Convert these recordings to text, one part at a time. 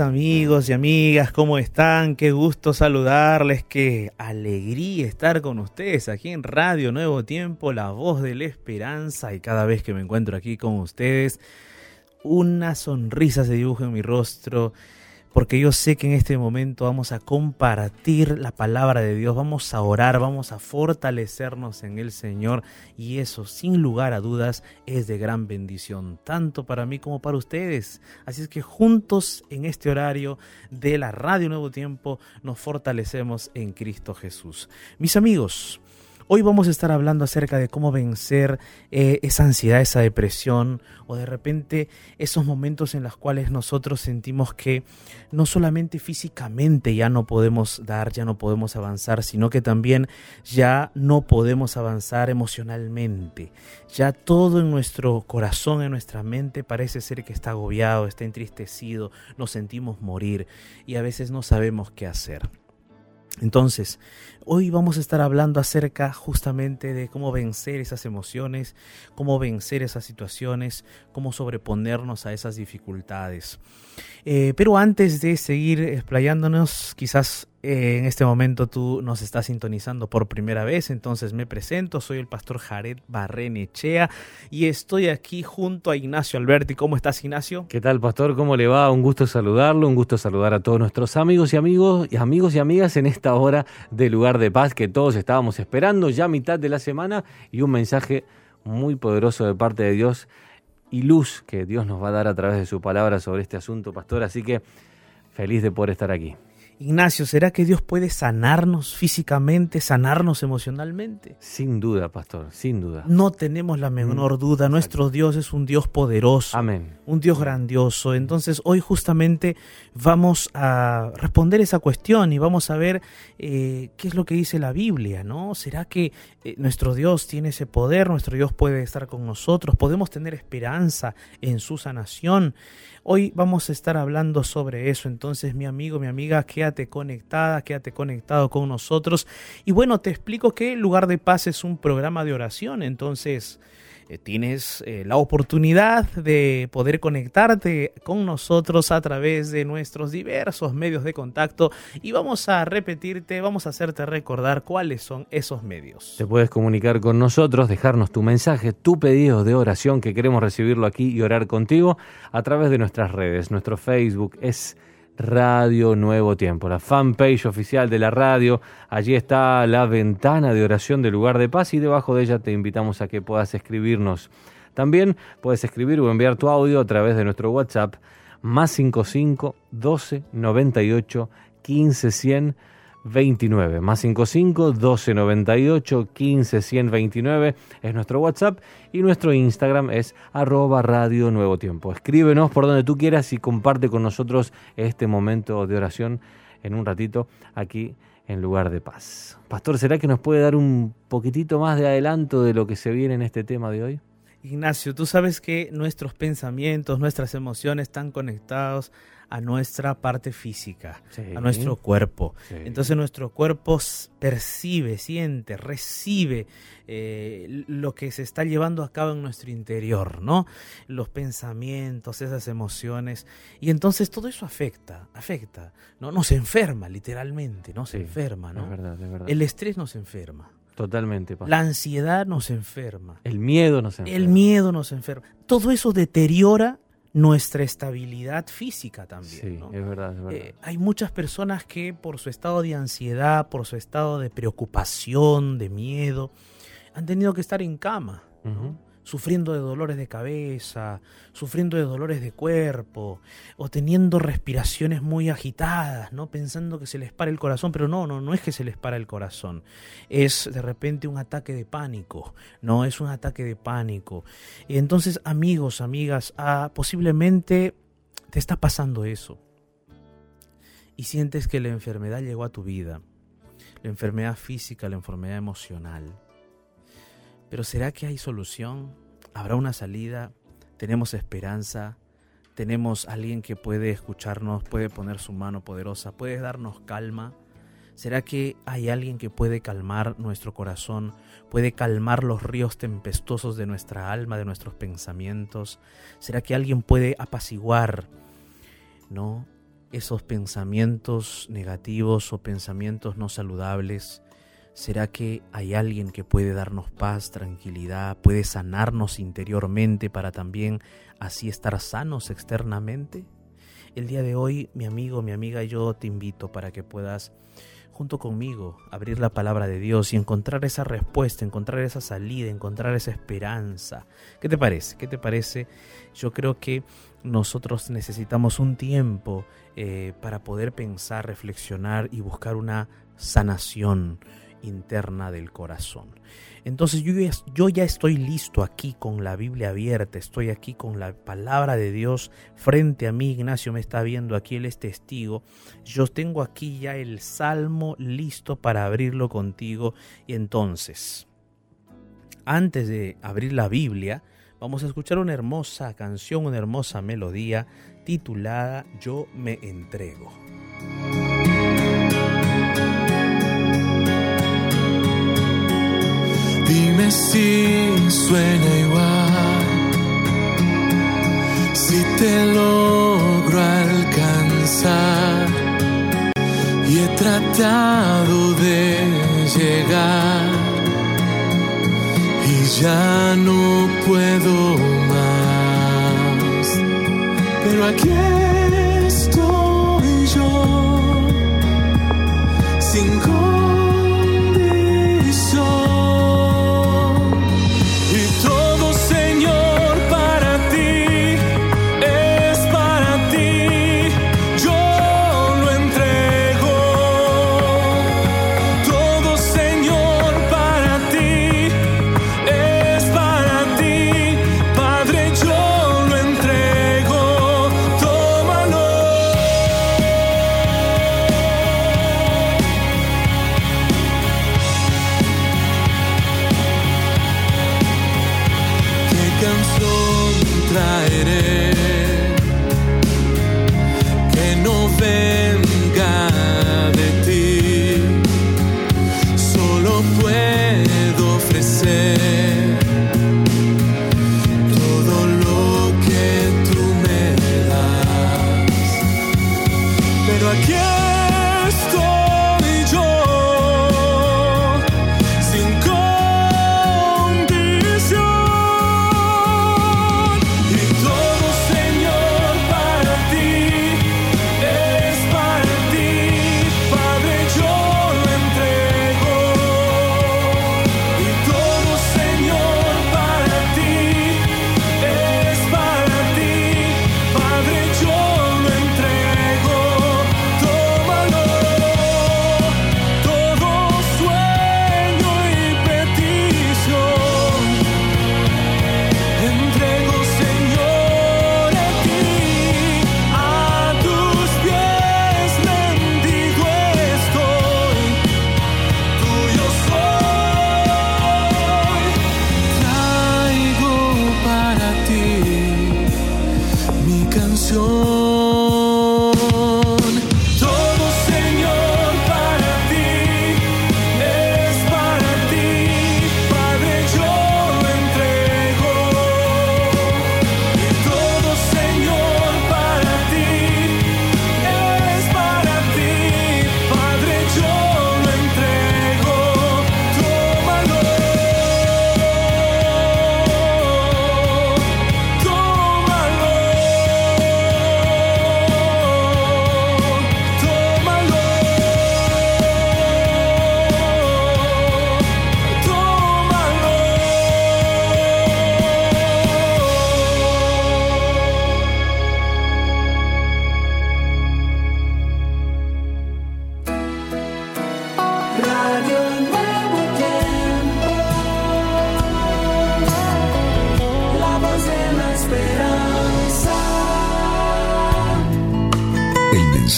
amigos y amigas, ¿cómo están? Qué gusto saludarles, qué alegría estar con ustedes aquí en Radio Nuevo Tiempo, la voz de la esperanza y cada vez que me encuentro aquí con ustedes, una sonrisa se dibuja en mi rostro porque yo sé que en este momento vamos a compartir la palabra de Dios, vamos a orar, vamos a fortalecernos en el Señor y eso sin lugar a dudas es de gran bendición, tanto para mí como para ustedes. Así es que juntos en este horario de la Radio Nuevo Tiempo nos fortalecemos en Cristo Jesús. Mis amigos, Hoy vamos a estar hablando acerca de cómo vencer eh, esa ansiedad, esa depresión o de repente esos momentos en los cuales nosotros sentimos que no solamente físicamente ya no podemos dar, ya no podemos avanzar, sino que también ya no podemos avanzar emocionalmente. Ya todo en nuestro corazón, en nuestra mente parece ser que está agobiado, está entristecido, nos sentimos morir y a veces no sabemos qué hacer. Entonces, hoy vamos a estar hablando acerca justamente de cómo vencer esas emociones, cómo vencer esas situaciones, cómo sobreponernos a esas dificultades. Eh, pero antes de seguir explayándonos, quizás eh, en este momento tú nos estás sintonizando por primera vez, entonces me presento, soy el pastor Jared Barrenechea y estoy aquí junto a Ignacio Alberti. ¿Cómo estás, Ignacio? ¿Qué tal, pastor? ¿Cómo le va? Un gusto saludarlo, un gusto saludar a todos nuestros amigos y amigos y amigos y amigas en esta hora de lugar de paz que todos estábamos esperando ya mitad de la semana y un mensaje muy poderoso de parte de Dios y luz que Dios nos va a dar a través de su palabra sobre este asunto, pastor. Así que feliz de poder estar aquí. Ignacio, ¿será que Dios puede sanarnos físicamente, sanarnos emocionalmente? Sin duda, pastor, sin duda. No tenemos la menor mm, duda. Nuestro Dios es un Dios poderoso. Amén. Un Dios grandioso. Entonces, hoy justamente vamos a responder esa cuestión y vamos a ver eh, qué es lo que dice la Biblia, ¿no? ¿Será que eh, nuestro Dios tiene ese poder? ¿Nuestro Dios puede estar con nosotros? ¿Podemos tener esperanza en su sanación? Hoy vamos a estar hablando sobre eso, entonces mi amigo, mi amiga, quédate conectada, quédate conectado con nosotros. Y bueno, te explico que Lugar de Paz es un programa de oración, entonces eh, tienes eh, la oportunidad de poder conectarte con nosotros a través de nuestros diversos medios de contacto y vamos a repetirte, vamos a hacerte recordar cuáles son esos medios. Te puedes comunicar con nosotros, dejarnos tu mensaje, tu pedido de oración que queremos recibirlo aquí y orar contigo a través de nuestras redes. Nuestro Facebook es Radio Nuevo Tiempo, la fanpage oficial de la radio. Allí está la ventana de oración del lugar de paz y debajo de ella te invitamos a que puedas escribirnos. También puedes escribir o enviar tu audio a través de nuestro WhatsApp más 55 12 98 15 100 29 más 55 12 98 15 129 es nuestro WhatsApp y nuestro Instagram es arroba radio nuevo tiempo. Escríbenos por donde tú quieras y comparte con nosotros este momento de oración en un ratito aquí en lugar de paz. Pastor, ¿será que nos puede dar un poquitito más de adelanto de lo que se viene en este tema de hoy? Ignacio, tú sabes que nuestros pensamientos, nuestras emociones están conectados a nuestra parte física, a nuestro cuerpo. Entonces nuestro cuerpo percibe, siente, recibe eh, lo que se está llevando a cabo en nuestro interior, ¿no? Los pensamientos, esas emociones. Y entonces todo eso afecta, afecta, ¿no? Nos enferma, literalmente, ¿no? Se enferma, ¿no? verdad, verdad. El estrés nos enferma. Totalmente. La ansiedad nos enferma. El miedo nos enferma. El miedo nos enferma. Todo eso deteriora nuestra estabilidad física también. Sí, es verdad. Eh, hay muchas personas que por su estado de ansiedad, por su estado de preocupación, de miedo, han tenido que estar en cama sufriendo de dolores de cabeza, sufriendo de dolores de cuerpo, o teniendo respiraciones muy agitadas, ¿no? Pensando que se les para el corazón, pero no, no, no es que se les para el corazón, es de repente un ataque de pánico, no, es un ataque de pánico. Y entonces, amigos, amigas, ah, posiblemente te está pasando eso. Y sientes que la enfermedad llegó a tu vida, la enfermedad física, la enfermedad emocional pero ¿será que hay solución? ¿Habrá una salida? ¿Tenemos esperanza? ¿Tenemos alguien que puede escucharnos, puede poner su mano poderosa, puede darnos calma? ¿Será que hay alguien que puede calmar nuestro corazón, puede calmar los ríos tempestuosos de nuestra alma, de nuestros pensamientos? ¿Será que alguien puede apaciguar, no, esos pensamientos negativos o pensamientos no saludables? ¿Será que hay alguien que puede darnos paz, tranquilidad, puede sanarnos interiormente para también así estar sanos externamente? El día de hoy, mi amigo, mi amiga, yo te invito para que puedas junto conmigo abrir la palabra de Dios y encontrar esa respuesta, encontrar esa salida, encontrar esa esperanza. ¿Qué te parece? ¿Qué te parece? Yo creo que nosotros necesitamos un tiempo eh, para poder pensar, reflexionar y buscar una sanación interna del corazón. Entonces yo ya, yo ya, estoy listo aquí con la Biblia abierta, estoy aquí con la palabra de Dios frente a mí, Ignacio me está viendo aquí, él es testigo. Yo tengo aquí ya el salmo listo para abrirlo contigo. Y entonces, antes de abrir la Biblia, vamos a escuchar una hermosa canción, una hermosa melodía titulada Yo me entrego. Si suena igual, si te logro alcanzar y he tratado de llegar y ya no puedo más, pero aquí city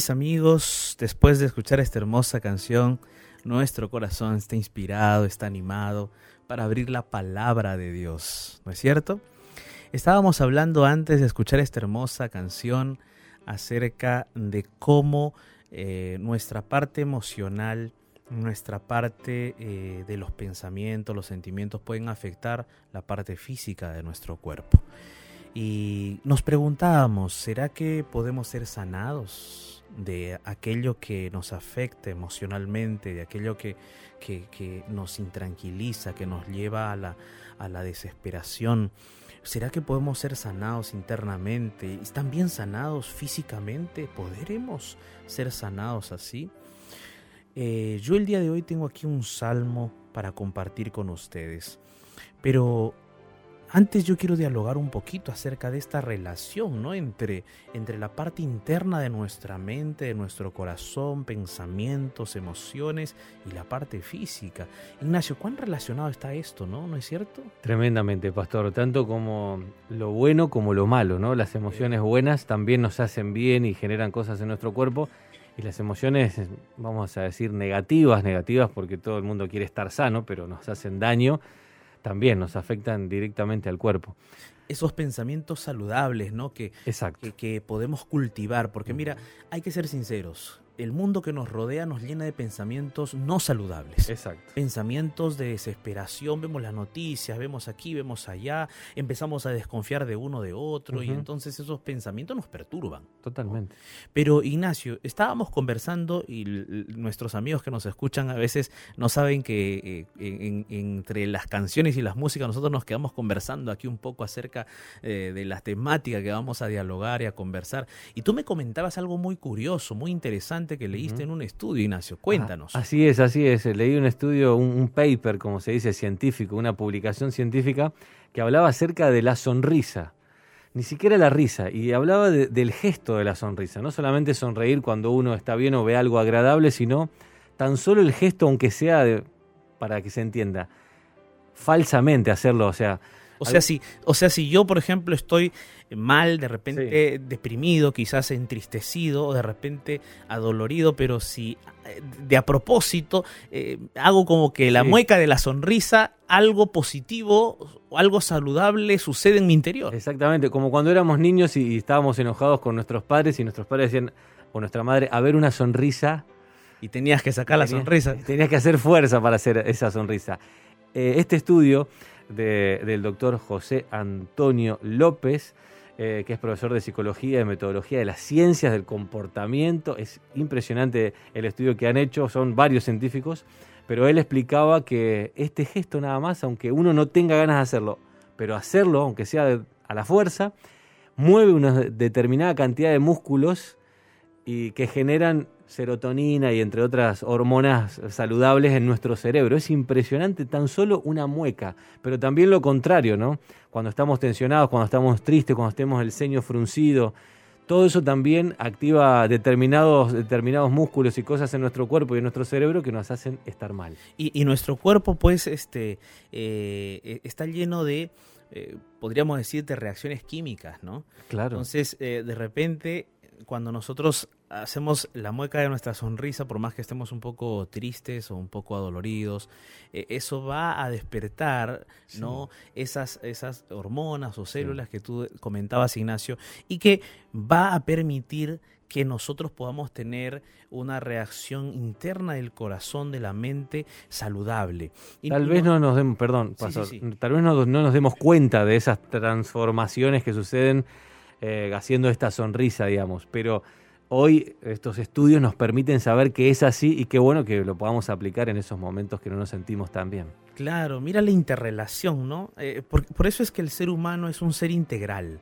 Mis amigos, después de escuchar esta hermosa canción, nuestro corazón está inspirado, está animado para abrir la palabra de Dios, ¿no es cierto? Estábamos hablando antes de escuchar esta hermosa canción acerca de cómo eh, nuestra parte emocional, nuestra parte eh, de los pensamientos, los sentimientos pueden afectar la parte física de nuestro cuerpo. Y nos preguntábamos, ¿será que podemos ser sanados de aquello que nos afecta emocionalmente, de aquello que, que, nos intranquiliza, que nos lleva a la, a la desesperación? ¿Será que podemos ser sanados internamente y también sanados físicamente? ¿Podremos ser sanados así? Eh, yo el día de hoy tengo aquí un salmo para compartir con ustedes, pero antes yo quiero dialogar un poquito acerca de esta relación, ¿no? Entre, entre la parte interna de nuestra mente, de nuestro corazón, pensamientos, emociones y la parte física. Ignacio, ¿cuán relacionado está esto, no? ¿No es cierto? Tremendamente, pastor. Tanto como lo bueno como lo malo, ¿no? Las emociones buenas también nos hacen bien y generan cosas en nuestro cuerpo. Y las emociones, vamos a decir, negativas, negativas porque todo el mundo quiere estar sano, pero nos hacen daño también nos afectan directamente al cuerpo. Esos pensamientos saludables, ¿no? Que, que, que, podemos cultivar, porque mira, hay que ser sinceros el mundo que nos rodea nos llena de pensamientos no saludables. Exacto. Pensamientos de desesperación, vemos las noticias, vemos aquí, vemos allá, empezamos a desconfiar de uno de otro y entonces esos pensamientos nos perturban. Totalmente. Pero Ignacio, estábamos conversando y nuestros amigos que nos escuchan a veces no saben que eh, entre las canciones y las músicas nosotros nos quedamos conversando aquí un poco acerca eh, de las temáticas que vamos a dialogar y a conversar. Y tú me comentabas algo muy curioso, muy interesante que leíste en un estudio, Ignacio. Cuéntanos. Ah, así es, así es. Leí un estudio, un, paper, como se dice, científico, una publicación científica que hablaba acerca de la sonrisa. Ni siquiera la risa, y hablaba del gesto de la sonrisa. No solamente sonreír cuando uno está bien o ve algo agradable, sino tan solo el gesto, aunque sea para que se entienda, falsamente hacerlo, o sea, o sea, si, o sea, si yo, por ejemplo, estoy mal, de repente deprimido, quizás entristecido, o de repente adolorido, pero si eh, de a propósito eh, hago como que la mueca de la sonrisa, algo positivo, algo saludable sucede en mi interior. Exactamente, como cuando éramos niños y, estábamos enojados con nuestros padres y nuestros padres decían, o nuestra madre, a ver una sonrisa. Y tenías que sacar la sonrisa. Tenías que hacer fuerza para hacer esa sonrisa. Eh, este estudio del doctor José Antonio López, eh, que es profesor de psicología y metodología de las ciencias del comportamiento. Es impresionante el estudio que han hecho, son varios científicos, pero él explicaba que este gesto nada más, aunque uno no tenga ganas de hacerlo, pero hacerlo, aunque sea a la fuerza, mueve una determinada cantidad de músculos y que generan serotonina y entre otras hormonas saludables en nuestro cerebro. Es impresionante tan solo una mueca, pero también lo contrario, ¿no? Cuando estamos tensionados, cuando estamos tristes, cuando tenemos el ceño fruncido, todo eso también activa determinados, determinados músculos y cosas en nuestro cuerpo y en nuestro cerebro que nos hacen estar mal. Y, nuestro cuerpo, pues, este, eh, está lleno de, eh, podríamos decir, de reacciones químicas, ¿no? Claro. Entonces, eh, de repente, cuando nosotros hacemos la mueca de nuestra sonrisa, por más que estemos un poco tristes o un poco adoloridos, eh, eso va a despertar ¿no? esas, esas hormonas o células que tú comentabas, Ignacio, y que va a permitir que nosotros podamos tener una reacción interna del corazón, de la mente saludable. tal vez no nos demos, perdón, tal vez no, nos demos cuenta de esas transformaciones que suceden eh, haciendo esta sonrisa, digamos, pero hoy estos estudios nos permiten saber que es así y qué bueno que lo podamos aplicar en esos momentos que no nos sentimos tan bien. Claro, mira la interrelación, ¿no? Eh, por, eso es que el ser humano es un ser integral,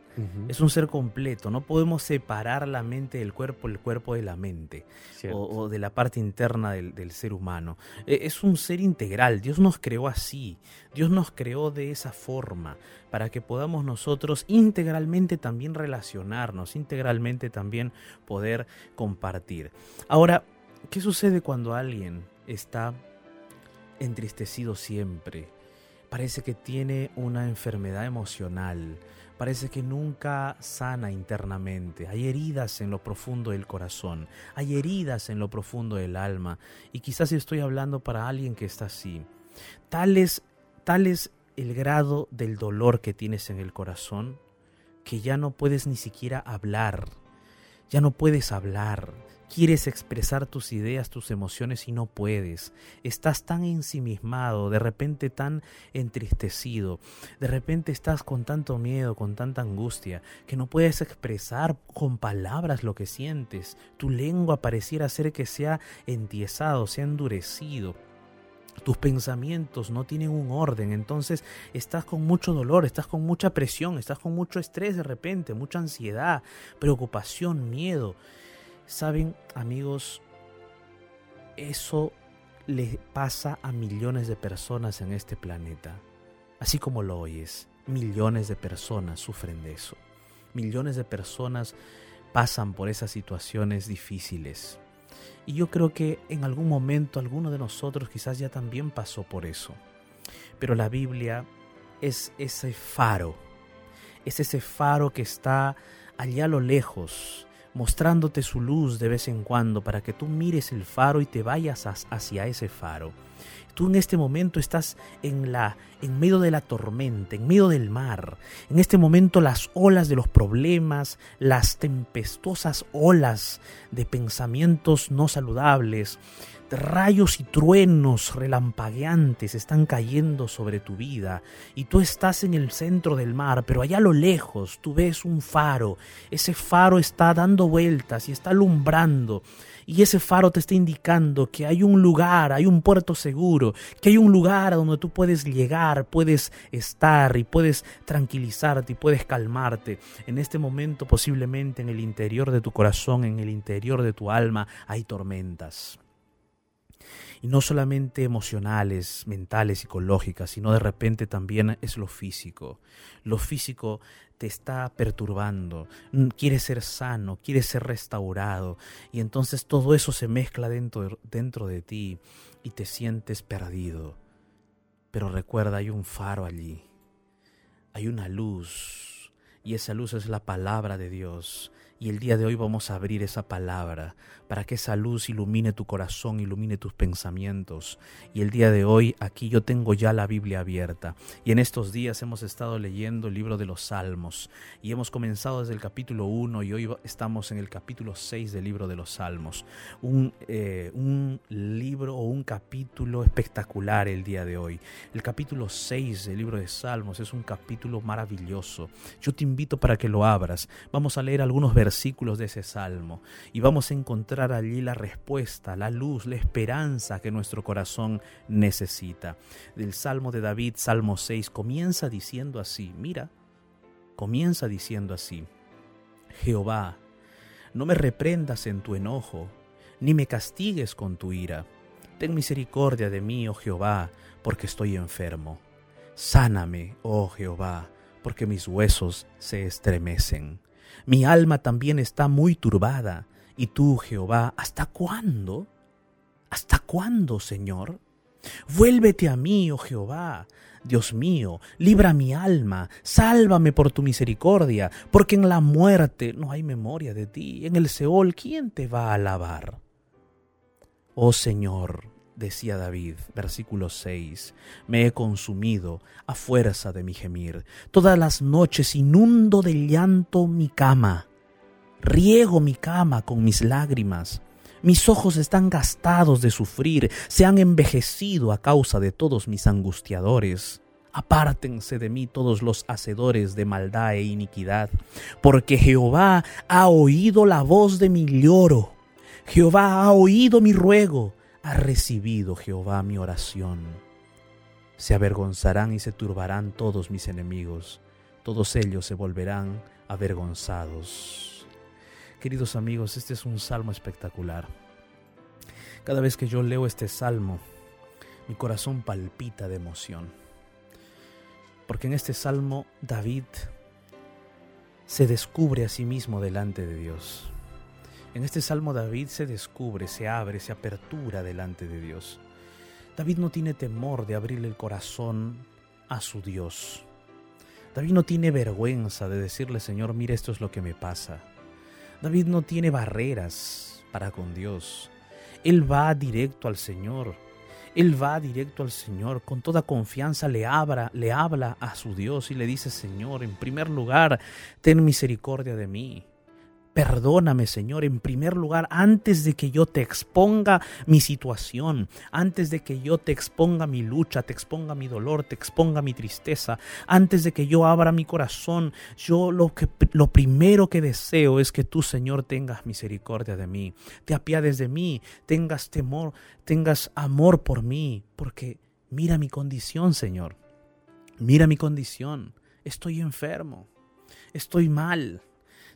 es un ser completo, no podemos separar la mente del cuerpo, el cuerpo de la mente, o, de la parte interna del, ser humano. Eh, es un ser integral, Dios nos creó así, Dios nos creó de esa forma, para que podamos nosotros integralmente también relacionarnos, integralmente también poder compartir. Ahora, ¿qué sucede cuando alguien está entristecido siempre. Parece que tiene una enfermedad emocional. parece que nunca sana internamente. Hay heridas en lo profundo del corazón, hay heridas en lo profundo del alma. Y quizás estoy hablando para alguien que está así. Tal es, tal es el grado del dolor que tienes en el corazón que ya no puedes ni siquiera hablar. Ya no puedes hablar, Quieres expresar tus ideas, tus emociones y no puedes. Estás tan ensimismado, de repente tan entristecido, de repente estás con tanto miedo, con tanta angustia, que no puedes expresar con palabras lo que sientes. Tu lengua pareciera ser que se ha entiesado, se ha endurecido. Tus pensamientos no tienen un orden, entonces estás con mucho dolor, estás con mucha presión, estás con mucho estrés de repente, mucha ansiedad, preocupación, miedo. Saben, amigos, eso le pasa a millones de personas en este planeta. Así como lo oyes, millones de personas sufren de eso. Millones de personas pasan por esas situaciones difíciles. Y yo creo que en algún momento alguno de nosotros quizás ya también pasó por eso. Pero la Biblia es ese faro, es ese faro que está allá a lo lejos, mostrándote su luz de vez en cuando para que tú mires el faro y te vayas hacia ese faro. Tú en este momento estás en la en medio de la tormenta, en medio del mar. En este momento las olas de los problemas, las tempestuosas olas de pensamientos no saludables, rayos y truenos relampagueantes están cayendo sobre tu vida y tú estás en el centro del mar, pero allá a lo lejos tú ves un faro. Ese faro está dando vueltas y está alumbrando y ese faro te está indicando que hay un lugar, hay un puerto seguro, que hay un lugar a donde tú puedes llegar, puedes estar y puedes tranquilizarte y puedes calmarte. En este momento posiblemente en el interior de tu corazón, en el interior de tu alma hay tormentas y no solamente emocionales, mentales, psicológicas, sino de repente también es lo físico. Lo físico te está perturbando, quieres ser sano, quieres ser restaurado y entonces todo eso se mezcla dentro, dentro de ti y te sientes perdido. Pero recuerda, hay un faro allí, hay una luz y esa luz es la palabra de Dios y el día de hoy vamos a abrir esa palabra para que esa luz ilumine tu corazón, ilumine tus pensamientos. Y el día de hoy aquí yo tengo ya la Biblia abierta. Y en estos días hemos estado leyendo el libro de los Salmos. Y hemos comenzado desde el capítulo 1 y hoy estamos en el capítulo 6 del libro de los Salmos. Un, eh, un libro o un capítulo espectacular el día de hoy. El capítulo 6 del libro de Salmos es un capítulo maravilloso. Yo te invito para que lo abras. Vamos a leer algunos versículos versículos de ese salmo y vamos a encontrar allí la respuesta, la luz, la esperanza que nuestro corazón necesita. Del salmo de David, Salmo 6, comienza diciendo así, mira, comienza diciendo así, Jehová, no me reprendas en tu enojo, ni me castigues con tu ira. Ten misericordia de mí, oh Jehová, porque estoy enfermo. Sáname, oh Jehová, porque mis huesos se estremecen. Mi alma también está muy turbada. Y tú, Jehová, ¿hasta cuándo? ¿Hasta cuándo, Señor? Vuélvete a mí, oh Jehová. Dios mío, libra mi alma, sálvame por tu misericordia, porque en la muerte no hay memoria de ti. En el Seol, ¿quién te va a alabar? Oh Señor, decía David, versículo 6, me he consumido a fuerza de mi gemir. Todas las noches inundo de llanto mi cama, riego mi cama con mis lágrimas. Mis ojos están gastados de sufrir, se han envejecido a causa de todos mis angustiadores. Apártense de mí todos los hacedores de maldad e iniquidad, porque Jehová ha oído la voz de mi lloro. Jehová ha oído mi ruego ha recibido Jehová mi oración. Se avergonzarán y se turbarán todos mis enemigos, todos ellos se volverán avergonzados. Queridos amigos, este es un salmo espectacular. Cada vez que yo leo este salmo, mi corazón palpita de emoción. Porque en este salmo David se descubre a sí mismo delante de Dios. En este salmo David se descubre, se abre, se apertura delante de Dios. David no tiene temor de abrirle el corazón a su Dios. David no tiene vergüenza de decirle, Señor, mira, esto es lo que me pasa. David no tiene barreras para con Dios. Él va directo al Señor. Él va directo al Señor, con toda confianza le habla, le habla a su Dios y le dice, Señor, en primer lugar, ten misericordia de mí. Perdóname, Señor, en primer lugar, antes de que yo te exponga mi situación, antes de que yo te exponga mi lucha, te exponga mi dolor, te exponga mi tristeza, antes de que yo abra mi corazón, yo lo, que, lo primero que deseo es que tú, Señor, tengas misericordia de mí, te apiades de mí, tengas temor, tengas amor por mí, porque mira mi condición, Señor, mira mi condición, estoy enfermo, estoy mal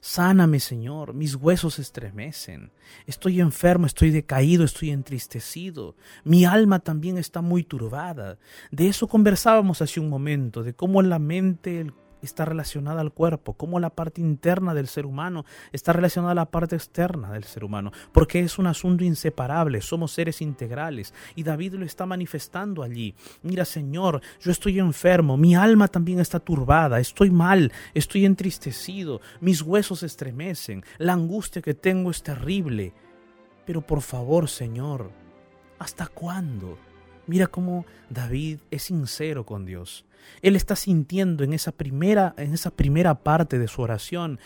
Sáname, Señor, mis huesos estremecen. Estoy enfermo, estoy decaído, estoy entristecido. Mi alma también está muy turbada. De eso conversábamos hace un momento, de cómo la mente, el está relacionada al cuerpo, como la parte interna del ser humano está relacionada a la parte externa del ser humano, porque es un asunto inseparable, somos seres integrales y David lo está manifestando allí. Mira Señor, yo estoy enfermo, mi alma también está turbada, estoy mal, estoy entristecido, mis huesos estremecen, la angustia que tengo es terrible. Pero por favor Señor, ¿hasta cuándo? Mira cómo David es sincero con Dios. Él está sintiendo en esa primera, en esa primera parte de su oración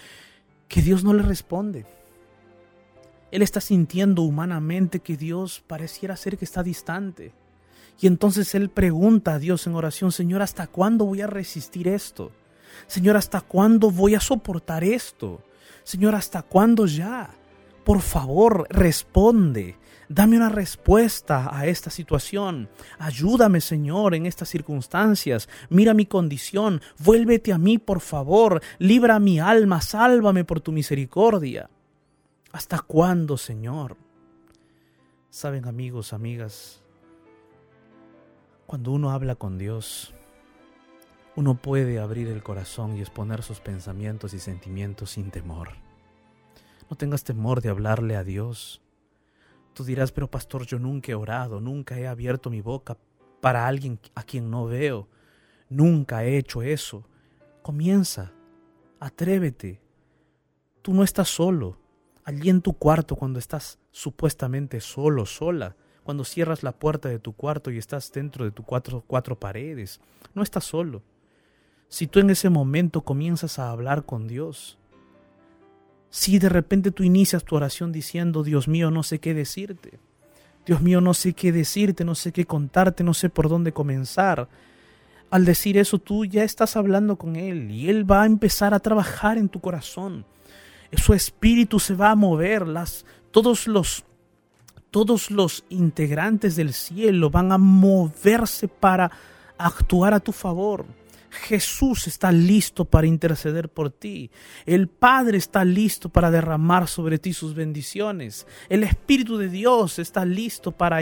que Dios no le responde. Él está sintiendo humanamente que Dios pareciera ser que está distante. Y entonces él pregunta a Dios en oración, Señor, ¿hasta cuándo voy a resistir esto? Señor, ¿hasta cuándo voy a soportar esto? Señor, ¿hasta cuándo ya? Por favor, responde. Dame una respuesta a esta situación. Ayúdame, Señor, en estas circunstancias. Mira mi condición. Vuélvete a mí, por favor. Libra mi alma. Sálvame por tu misericordia. ¿Hasta cuándo, Señor? Saben, amigos, amigas, cuando uno habla con Dios, uno puede abrir el corazón y exponer sus pensamientos y sentimientos sin temor. No tengas temor de hablarle a Dios. Tú dirás, pero pastor, yo nunca he orado, nunca he abierto mi boca para alguien a quien no veo, nunca he hecho eso. Comienza, atrévete. Tú no estás solo. Allí en tu cuarto, cuando estás supuestamente solo, sola, cuando cierras la puerta de tu cuarto y estás dentro de tus cuatro, cuatro paredes, no estás solo. Si tú en ese momento comienzas a hablar con Dios, si de repente tú inicias tu oración diciendo, Dios mío, no sé qué decirte, Dios mío, no sé qué decirte, no sé qué contarte, no sé por dónde comenzar. Al decir eso, tú ya estás hablando con Él y Él va a empezar a trabajar en tu corazón. Su espíritu se va a mover, las, todos los todos los integrantes del cielo van a moverse para actuar a tu favor. Jesús está listo para interceder por ti. El Padre está listo para derramar sobre ti sus bendiciones. El Espíritu de Dios está listo para,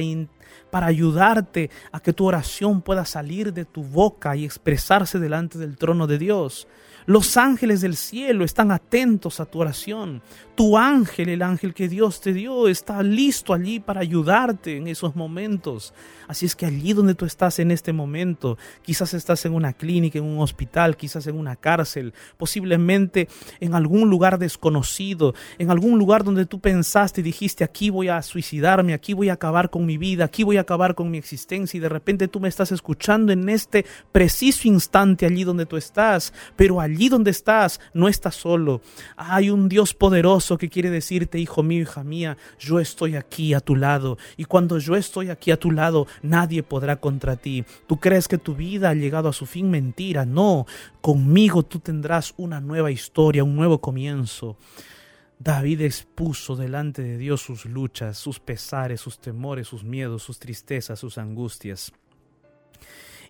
para ayudarte a que tu oración pueda salir de tu boca y expresarse delante del trono de Dios. Los ángeles del cielo están atentos a tu oración. Tu ángel, el ángel que Dios te dio, está listo allí para ayudarte en esos momentos. Así es que allí donde tú estás en este momento, quizás estás en una clínica, en un hospital, quizás en una cárcel, posiblemente en algún lugar desconocido, en algún lugar donde tú pensaste y dijiste, aquí voy a suicidarme, aquí voy a acabar con mi vida, aquí voy a acabar con mi existencia y de repente tú me estás escuchando en este preciso instante allí donde tú estás, pero allí allí donde estás, no estás solo. Hay un Dios poderoso que quiere decirte, hijo mío, hija mía, yo estoy aquí a tu lado. Y cuando yo estoy aquí a tu lado, nadie podrá contra ti. Tú crees que tu vida ha llegado a su fin, mentira. No, conmigo tú tendrás una nueva historia, un nuevo comienzo. David expuso delante de Dios sus luchas, sus pesares, sus temores, sus miedos, sus tristezas, sus angustias.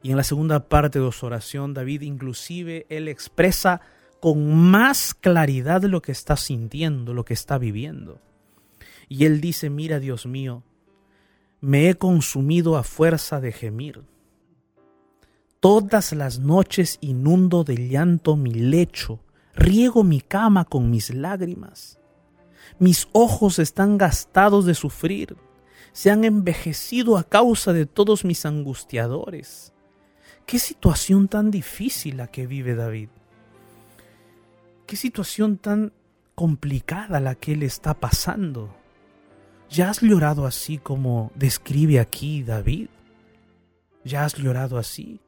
Y en la segunda parte de su oración, David inclusive él expresa con más claridad lo que está sintiendo, lo que está viviendo. Y él dice, mira Dios mío, me he consumido a fuerza de gemir. Todas las noches inundo de llanto mi lecho, riego mi cama con mis lágrimas. Mis ojos están gastados de sufrir, se han envejecido a causa de todos mis angustiadores Qué situación tan difícil la que vive David. Qué situación tan complicada la que él está pasando. ¿Ya has llorado así como describe aquí David? ¿Ya has llorado así?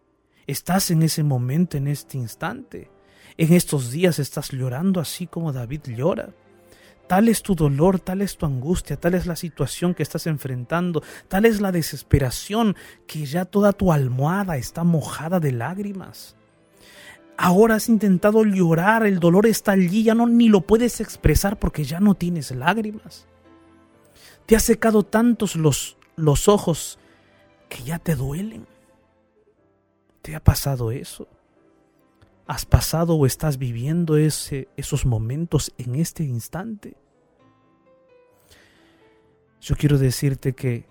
¿Estás en ese momento, en este instante? ¿En estos días estás llorando así como David llora? Tal es tu dolor, tal es tu angustia, tal es la situación que estás enfrentando, tal es la desesperación que ya toda tu almohada está mojada de lágrimas. Ahora has intentado llorar, el dolor está allí, ya no ni lo puedes expresar porque ya no tienes lágrimas. Te ha secado tantos los, los ojos que ya te duelen. ¿Te ha pasado eso? ¿Has pasado o estás viviendo ese, esos momentos en este instante? Yo quiero decirte que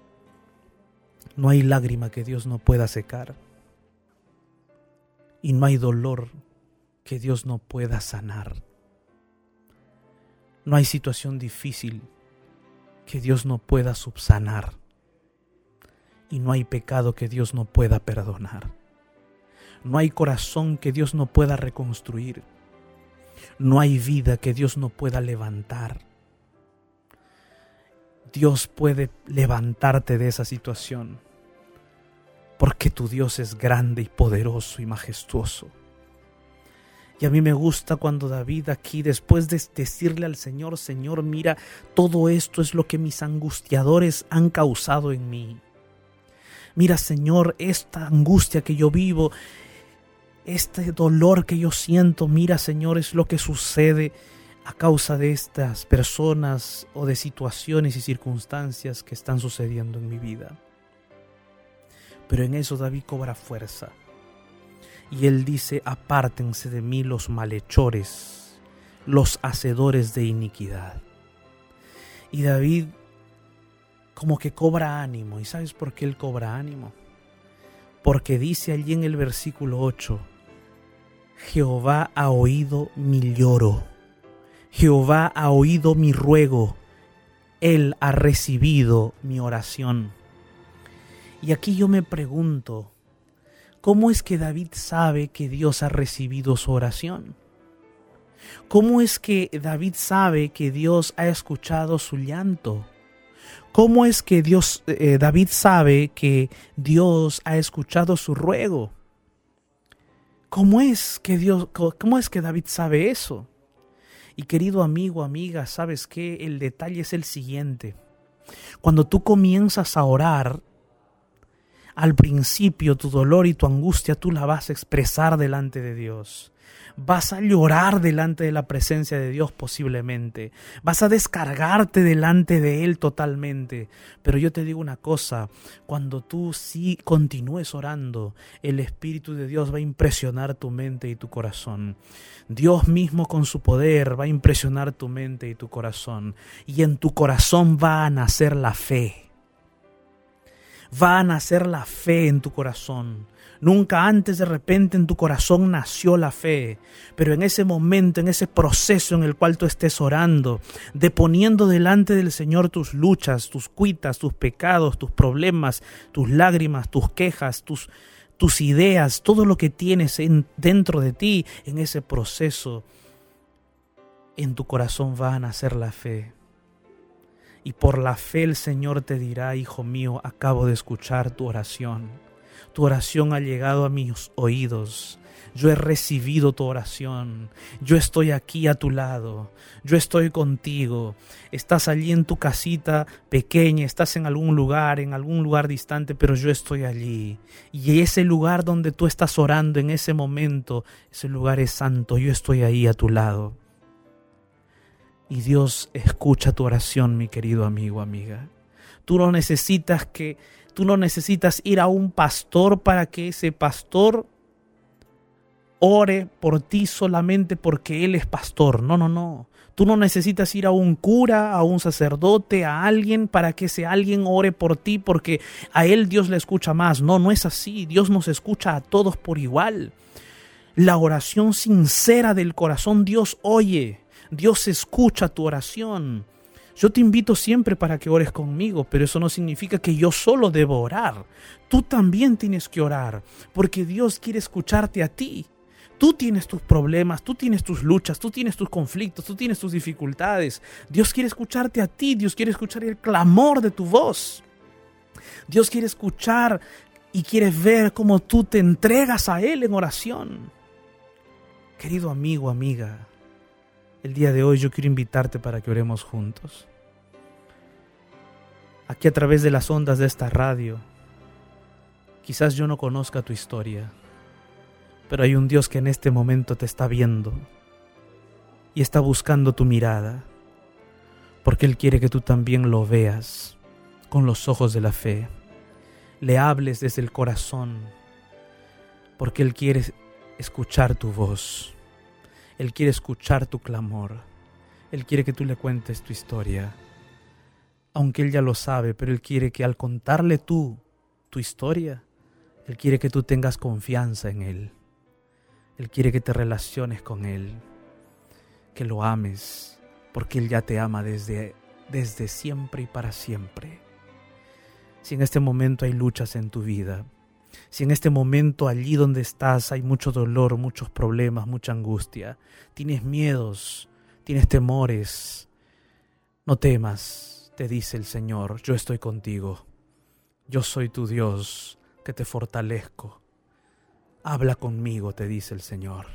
no hay lágrima que Dios no pueda secar. Y no hay dolor que Dios no pueda sanar. No hay situación difícil que Dios no pueda subsanar. Y no hay pecado que Dios no pueda perdonar. No hay corazón que Dios no pueda reconstruir. No hay vida que Dios no pueda levantar. Dios puede levantarte de esa situación. Porque tu Dios es grande y poderoso y majestuoso. Y a mí me gusta cuando David aquí, después de decirle al Señor, Señor, mira, todo esto es lo que mis angustiadores han causado en mí. Mira, Señor, esta angustia que yo vivo este dolor que yo siento, mira Señor, es lo que sucede a causa de estas personas o de situaciones y circunstancias que están sucediendo en mi vida. Pero en eso David cobra fuerza. Y él dice, apártense de mí los malhechores, los hacedores de iniquidad. Y David como que cobra ánimo. ¿Y sabes por qué él cobra ánimo? Porque dice allí en el versículo 8, Jehová ha oído mi lloro, Jehová ha oído mi ruego, Él ha recibido mi oración. Y aquí yo me pregunto, ¿cómo es que David sabe que Dios ha recibido su oración? ¿Cómo es que David sabe que Dios ha escuchado su llanto? ¿Cómo es que Dios, eh, David sabe que Dios ha escuchado su ruego? ¿Cómo es que Dios, cómo es que David sabe eso? Y querido amigo, amiga, ¿sabes qué? El detalle es el siguiente. Cuando tú comienzas a orar, al principio tu dolor y tu angustia tú la vas a expresar delante de Dios. Vas a llorar delante de la presencia de Dios posiblemente. Vas a descargarte delante de Él totalmente. Pero yo te digo una cosa, cuando tú sí continúes orando, el Espíritu de Dios va a impresionar tu mente y tu corazón. Dios mismo con su poder va a impresionar tu mente y tu corazón. Y en tu corazón va a nacer la fe va a nacer la fe en tu corazón. Nunca antes de repente en tu corazón nació la fe, pero en ese momento, en ese proceso en el cual tú estés orando, deponiendo delante del Señor tus luchas, tus cuitas, tus pecados, tus problemas, tus lágrimas, tus quejas, tus, tus ideas, todo lo que tienes en, dentro de ti, en ese proceso, en tu corazón va a nacer la fe. Y por la fe el Señor te dirá, hijo mío, acabo de escuchar tu oración tu oración ha llegado a mis oídos. Yo he recibido tu oración. Yo estoy aquí a tu lado. Yo estoy contigo. Estás allí en tu casita pequeña, estás en algún lugar, en algún lugar distante, pero yo estoy allí. Y ese lugar donde tú estás orando en ese momento, ese lugar es santo. Yo estoy ahí a tu lado. Y Dios escucha tu oración, mi querido amigo, amiga. Tú no necesitas que Tú no necesitas ir a un pastor para que ese pastor ore por ti solamente porque Él es pastor. No, no, no. Tú no necesitas ir a un cura, a un sacerdote, a alguien para que ese alguien ore por ti porque a Él Dios le escucha más. No, no es así. Dios nos escucha a todos por igual. La oración sincera del corazón Dios oye. Dios escucha tu oración. Yo te invito siempre para que ores conmigo, pero eso no significa que yo solo debo orar. Tú también tienes que orar, porque Dios quiere escucharte a ti. Tú tienes tus problemas, tú tienes tus luchas, tú tienes tus conflictos, tú tienes tus dificultades. Dios quiere escucharte a ti, Dios quiere escuchar el clamor de tu voz. Dios quiere escuchar y quiere ver cómo tú te entregas a Él en oración. Querido amigo, amiga, el día de hoy yo quiero invitarte para que oremos juntos. Aquí a través de las ondas de esta radio, quizás yo no conozca tu historia, pero hay un Dios que en este momento te está viendo y está buscando tu mirada, porque Él quiere que tú también lo veas con los ojos de la fe, le hables desde el corazón, porque Él quiere escuchar tu voz. Él quiere escuchar tu clamor. Él quiere que tú le cuentes tu historia. Aunque Él ya lo sabe, pero Él quiere que al contarle tú tu historia, Él quiere que tú tengas confianza en Él. Él quiere que te relaciones con Él, que lo ames, porque Él ya te ama desde, desde siempre y para siempre. Si en este momento hay luchas en tu vida, si en este momento allí donde estás hay mucho dolor, muchos problemas, mucha angustia, tienes miedos, tienes temores, no temas, te dice el Señor, yo estoy contigo. Yo soy tu Dios, que te fortalezco. Habla conmigo, te dice el Señor.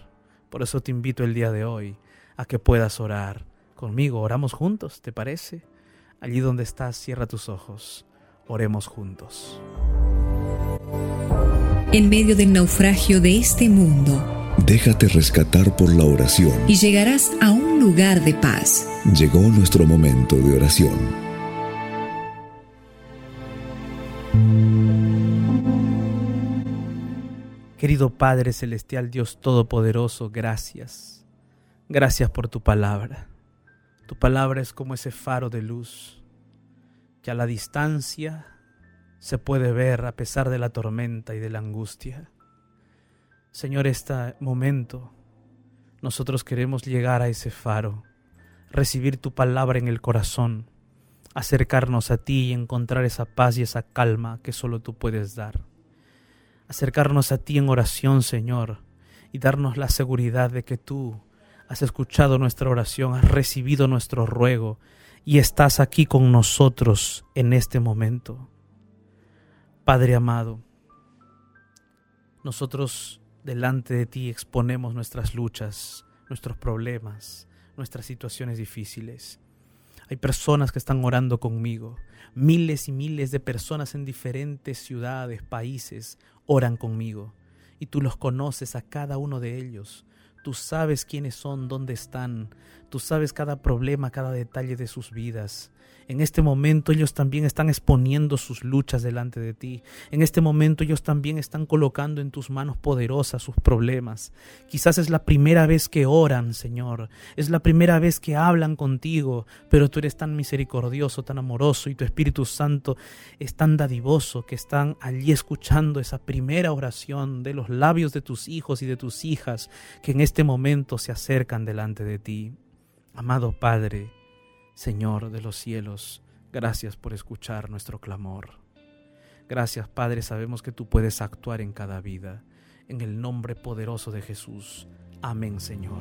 Por eso te invito el día de hoy a que puedas orar conmigo. Oramos juntos, ¿te parece? Allí donde estás, cierra tus ojos. Oremos juntos. En medio del naufragio de este mundo, Déjate rescatar por la oración. y llegarás a un lugar de paz. Llegó nuestro momento de oración. Querido Padre Celestial, Dios Todopoderoso, gracias. Gracias por tu palabra. Tu palabra es como ese faro de luz que a la distancia se puede ver a pesar de la tormenta y de la angustia. Señor, este momento nosotros queremos llegar a ese faro, recibir tu palabra en el corazón, acercarnos a ti y encontrar esa paz y esa calma que solo tú puedes dar. Acercarnos a ti en oración, Señor, y darnos la seguridad de que tú has escuchado nuestra oración, has recibido nuestro ruego y estás aquí con nosotros en este momento. Padre amado, nosotros delante de ti exponemos nuestras luchas, nuestros problemas, nuestras situaciones difíciles. Hay personas que están orando conmigo. Miles y miles de personas en diferentes ciudades, países, oran conmigo. Y tú los conoces a cada uno de ellos. Tú sabes quiénes son, dónde están. Tú sabes cada problema, cada detalle de sus vidas. En este momento ellos también están exponiendo sus luchas delante de ti. En este momento ellos también están colocando en tus manos poderosas sus problemas. Quizás es la primera vez que oran, Señor. Es la primera vez que hablan contigo, pero tú eres tan misericordioso, tan amoroso y tu Espíritu Santo es tan dadivoso que están allí escuchando esa primera oración de los labios de tus hijos y de tus hijas que en este momento se acercan delante de ti. Amado Padre, Señor de los cielos, gracias por escuchar nuestro clamor. Gracias, Padre, sabemos que tú puedes actuar en cada vida. En el nombre poderoso de Jesús. Amén, Señor.